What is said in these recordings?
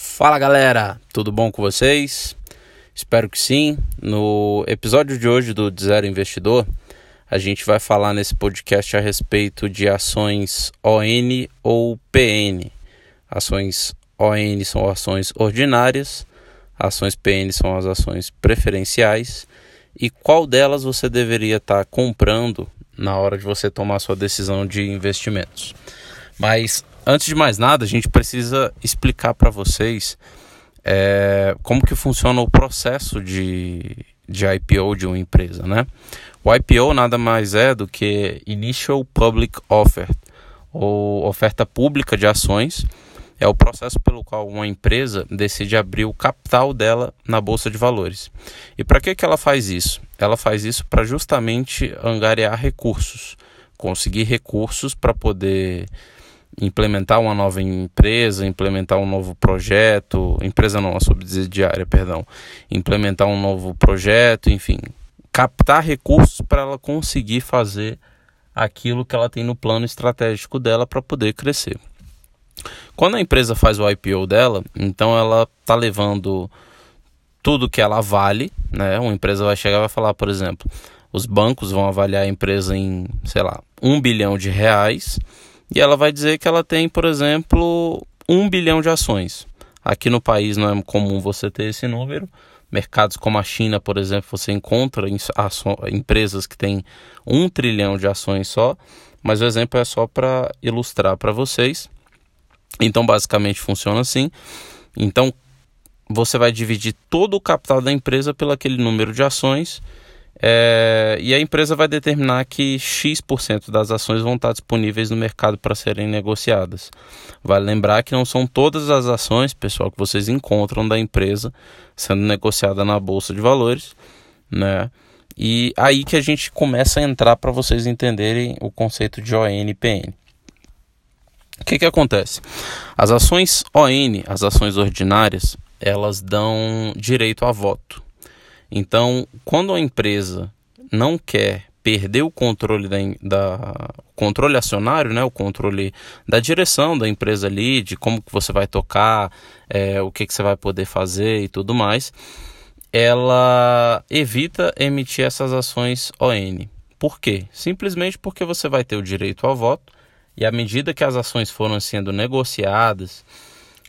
Fala galera, tudo bom com vocês? Espero que sim. No episódio de hoje do Zero Investidor, a gente vai falar nesse podcast a respeito de ações ON ou PN. Ações ON são ações ordinárias, ações PN são as ações preferenciais e qual delas você deveria estar comprando na hora de você tomar sua decisão de investimentos. Mas antes de mais nada, a gente precisa explicar para vocês é, como que funciona o processo de, de IPO de uma empresa, né? O IPO nada mais é do que Initial Public Offer, ou oferta pública de ações. É o processo pelo qual uma empresa decide abrir o capital dela na bolsa de valores. E para que, que ela faz isso? Ela faz isso para justamente angariar recursos, conseguir recursos para poder implementar uma nova empresa, implementar um novo projeto, empresa não, a subsidiária, perdão, implementar um novo projeto, enfim, captar recursos para ela conseguir fazer aquilo que ela tem no plano estratégico dela para poder crescer. Quando a empresa faz o IPO dela, então ela está levando tudo que ela vale, né? Uma empresa vai chegar e vai falar, por exemplo, os bancos vão avaliar a empresa em, sei lá, um bilhão de reais e ela vai dizer que ela tem, por exemplo, um bilhão de ações. Aqui no país não é comum você ter esse número. Mercados como a China, por exemplo, você encontra empresas que têm um trilhão de ações só, mas o exemplo é só para ilustrar para vocês. Então, basicamente funciona assim. Então, você vai dividir todo o capital da empresa pelo aquele número de ações é, e a empresa vai determinar que X% das ações vão estar disponíveis no mercado para serem negociadas. Vale lembrar que não são todas as ações, pessoal, que vocês encontram da empresa sendo negociada na bolsa de valores, né? E aí que a gente começa a entrar para vocês entenderem o conceito de ONPN. O que, que acontece? As ações ON, as ações ordinárias, elas dão direito a voto. Então, quando a empresa não quer perder o controle da, da controle acionário, né, o controle da direção da empresa ali, de como que você vai tocar, é, o que, que você vai poder fazer e tudo mais, ela evita emitir essas ações ON. Por quê? Simplesmente porque você vai ter o direito ao voto e à medida que as ações foram sendo negociadas,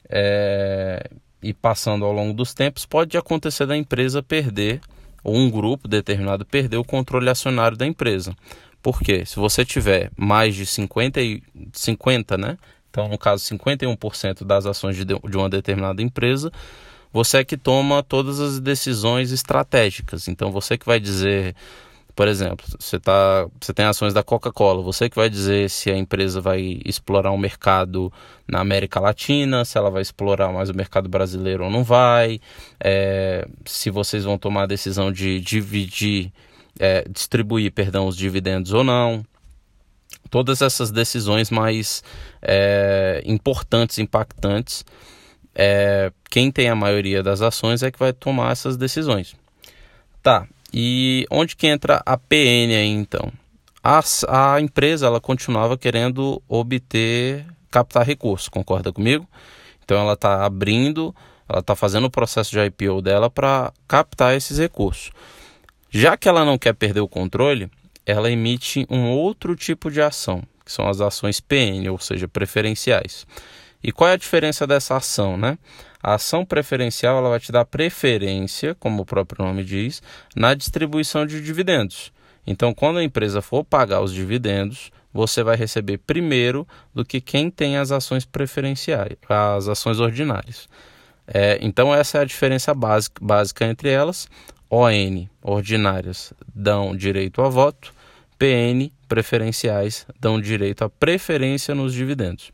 é, e passando ao longo dos tempos, pode acontecer da empresa perder, ou um grupo determinado perder o controle acionário da empresa. Porque se você tiver mais de 50, 50 né? Então, no caso, 51% das ações de, de uma determinada empresa, você é que toma todas as decisões estratégicas. Então, você que vai dizer por exemplo, você, tá, você tem ações da Coca-Cola, você que vai dizer se a empresa vai explorar um mercado na América Latina, se ela vai explorar mais o mercado brasileiro ou não vai, é, se vocês vão tomar a decisão de dividir, é, distribuir, perdão, os dividendos ou não. Todas essas decisões mais é, importantes, impactantes, é, quem tem a maioria das ações é que vai tomar essas decisões. Tá, e onde que entra a PN aí então? A, a empresa ela continuava querendo obter, captar recursos, concorda comigo? Então ela está abrindo, ela está fazendo o processo de IPO dela para captar esses recursos. Já que ela não quer perder o controle, ela emite um outro tipo de ação, que são as ações PN, ou seja, preferenciais. E qual é a diferença dessa ação, né? A ação preferencial ela vai te dar preferência, como o próprio nome diz, na distribuição de dividendos. Então, quando a empresa for pagar os dividendos, você vai receber primeiro do que quem tem as ações preferenciais, as ações ordinárias. É, então, essa é a diferença básica, básica entre elas. ON, ordinárias, dão direito a voto, PN, preferenciais, dão direito a preferência nos dividendos.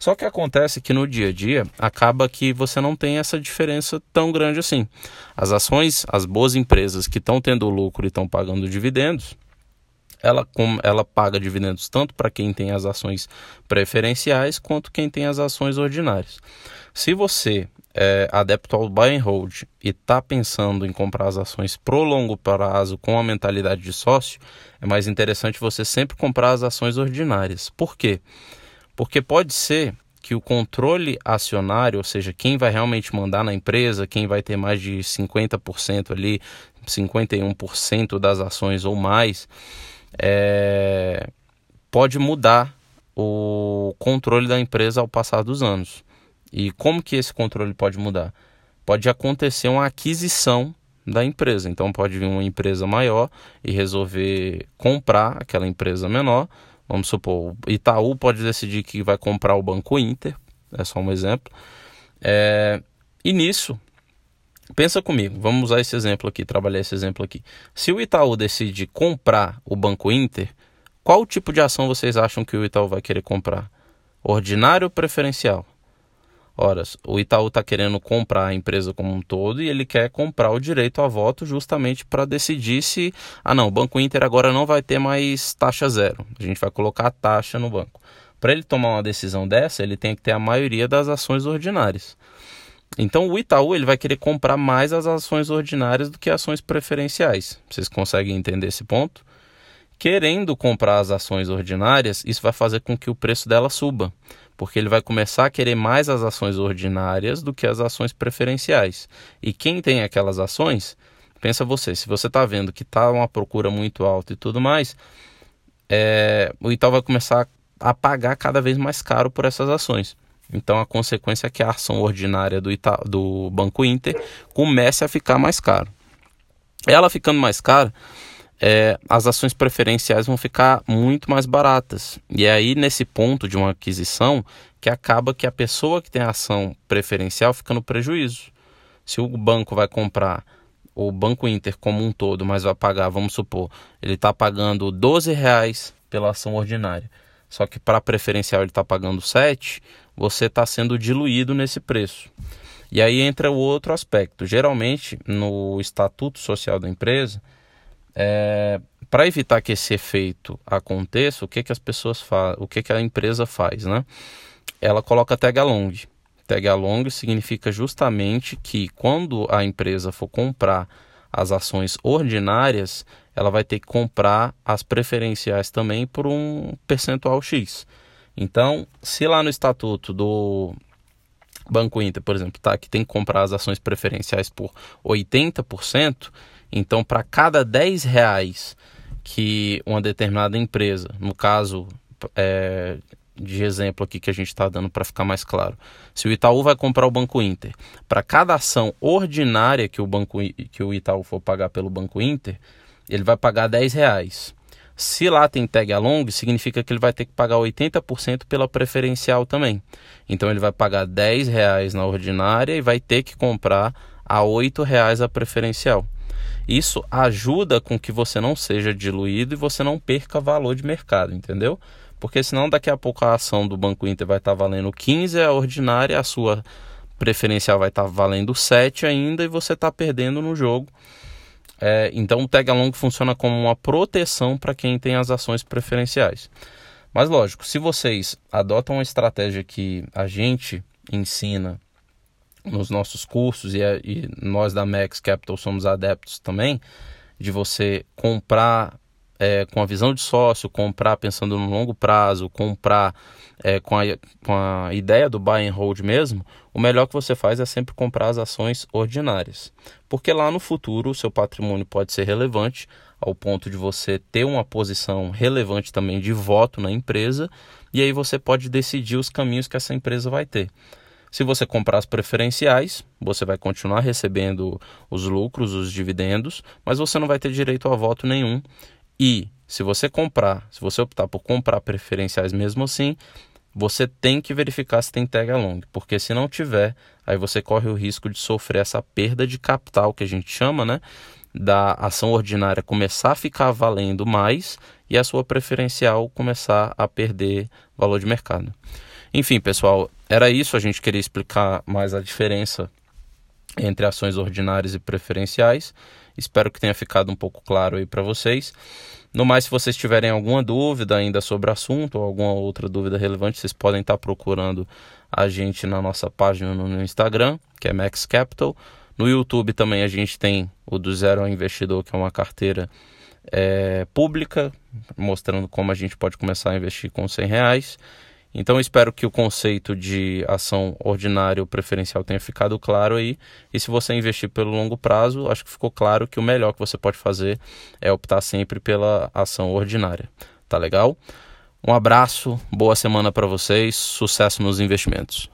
Só que acontece que no dia a dia acaba que você não tem essa diferença tão grande assim. As ações, as boas empresas que estão tendo lucro e estão pagando dividendos, ela, ela paga dividendos tanto para quem tem as ações preferenciais quanto quem tem as ações ordinárias. Se você é adepto ao buy and hold e está pensando em comprar as ações pro longo prazo com a mentalidade de sócio, é mais interessante você sempre comprar as ações ordinárias. Por quê? Porque pode ser que o controle acionário, ou seja, quem vai realmente mandar na empresa, quem vai ter mais de 50% ali, 51% das ações ou mais, é, pode mudar o controle da empresa ao passar dos anos. E como que esse controle pode mudar? Pode acontecer uma aquisição da empresa. Então pode vir uma empresa maior e resolver comprar aquela empresa menor. Vamos supor, o Itaú pode decidir que vai comprar o Banco Inter, é só um exemplo. É, e nisso, pensa comigo, vamos usar esse exemplo aqui, trabalhar esse exemplo aqui. Se o Itaú decide comprar o Banco Inter, qual tipo de ação vocês acham que o Itaú vai querer comprar? Ordinário ou preferencial? Ora, o Itaú está querendo comprar a empresa como um todo e ele quer comprar o direito a voto justamente para decidir se, ah não, o Banco Inter agora não vai ter mais taxa zero. A gente vai colocar a taxa no banco. Para ele tomar uma decisão dessa, ele tem que ter a maioria das ações ordinárias. Então o Itaú ele vai querer comprar mais as ações ordinárias do que ações preferenciais. Vocês conseguem entender esse ponto? Querendo comprar as ações ordinárias, isso vai fazer com que o preço dela suba porque ele vai começar a querer mais as ações ordinárias do que as ações preferenciais. E quem tem aquelas ações, pensa você, se você está vendo que está uma procura muito alta e tudo mais, é, o Itaú vai começar a pagar cada vez mais caro por essas ações. Então a consequência é que a ação ordinária do, Ita do Banco Inter comece a ficar mais caro. Ela ficando mais cara, é, as ações preferenciais vão ficar muito mais baratas. E é aí, nesse ponto de uma aquisição, que acaba que a pessoa que tem a ação preferencial fica no prejuízo. Se o banco vai comprar o Banco Inter como um todo, mas vai pagar, vamos supor, ele está pagando 12 reais pela ação ordinária. Só que para preferencial ele está pagando 7, você está sendo diluído nesse preço. E aí entra o outro aspecto. Geralmente, no estatuto social da empresa, é, para evitar que esse efeito aconteça, o que, que as pessoas fazem, o que, que a empresa faz, né? Ela coloca tag along. Tag along significa justamente que quando a empresa for comprar as ações ordinárias, ela vai ter que comprar as preferenciais também por um percentual X. Então, se lá no estatuto do Banco Inter, por exemplo, tá que tem que comprar as ações preferenciais por 80%, então, para cada 10 reais que uma determinada empresa, no caso é, de exemplo aqui que a gente está dando para ficar mais claro, se o Itaú vai comprar o Banco Inter, para cada ação ordinária que o, banco, que o Itaú for pagar pelo Banco Inter, ele vai pagar 10 reais. Se lá tem tag along, significa que ele vai ter que pagar 80% pela preferencial também. Então ele vai pagar 10 reais na ordinária e vai ter que comprar a 8 reais a preferencial. Isso ajuda com que você não seja diluído e você não perca valor de mercado, entendeu? Porque senão daqui a pouco a ação do Banco Inter vai estar valendo 15, a ordinária, a sua preferencial vai estar valendo 7 ainda e você está perdendo no jogo. É, então o tag along funciona como uma proteção para quem tem as ações preferenciais. Mas lógico, se vocês adotam uma estratégia que a gente ensina nos nossos cursos e, e, nós da Max Capital somos adeptos também de você comprar é, com a visão de sócio, comprar pensando no longo prazo, comprar é, com, a, com a ideia do buy and hold mesmo, o melhor que você faz é sempre comprar as ações ordinárias. Porque lá no futuro o seu patrimônio pode ser relevante ao ponto de você ter uma posição relevante também de voto na empresa e aí você pode decidir os caminhos que essa empresa vai ter. Se você comprar as preferenciais, você vai continuar recebendo os lucros, os dividendos, mas você não vai ter direito a voto nenhum. E se você comprar, se você optar por comprar preferenciais mesmo assim, você tem que verificar se tem tag along, porque se não tiver, aí você corre o risco de sofrer essa perda de capital que a gente chama, né? Da ação ordinária começar a ficar valendo mais e a sua preferencial começar a perder valor de mercado. Enfim, pessoal, era isso. A gente queria explicar mais a diferença entre ações ordinárias e preferenciais. Espero que tenha ficado um pouco claro aí para vocês. No mais, se vocês tiverem alguma dúvida ainda sobre o assunto ou alguma outra dúvida relevante, vocês podem estar procurando a gente na nossa página no Instagram, que é Max Capital. No YouTube também a gente tem o do Zero ao Investidor, que é uma carteira é, pública, mostrando como a gente pode começar a investir com 100 reais. Então espero que o conceito de ação ordinária ou preferencial tenha ficado claro aí. E se você investir pelo longo prazo, acho que ficou claro que o melhor que você pode fazer é optar sempre pela ação ordinária. Tá legal? Um abraço, boa semana para vocês, sucesso nos investimentos.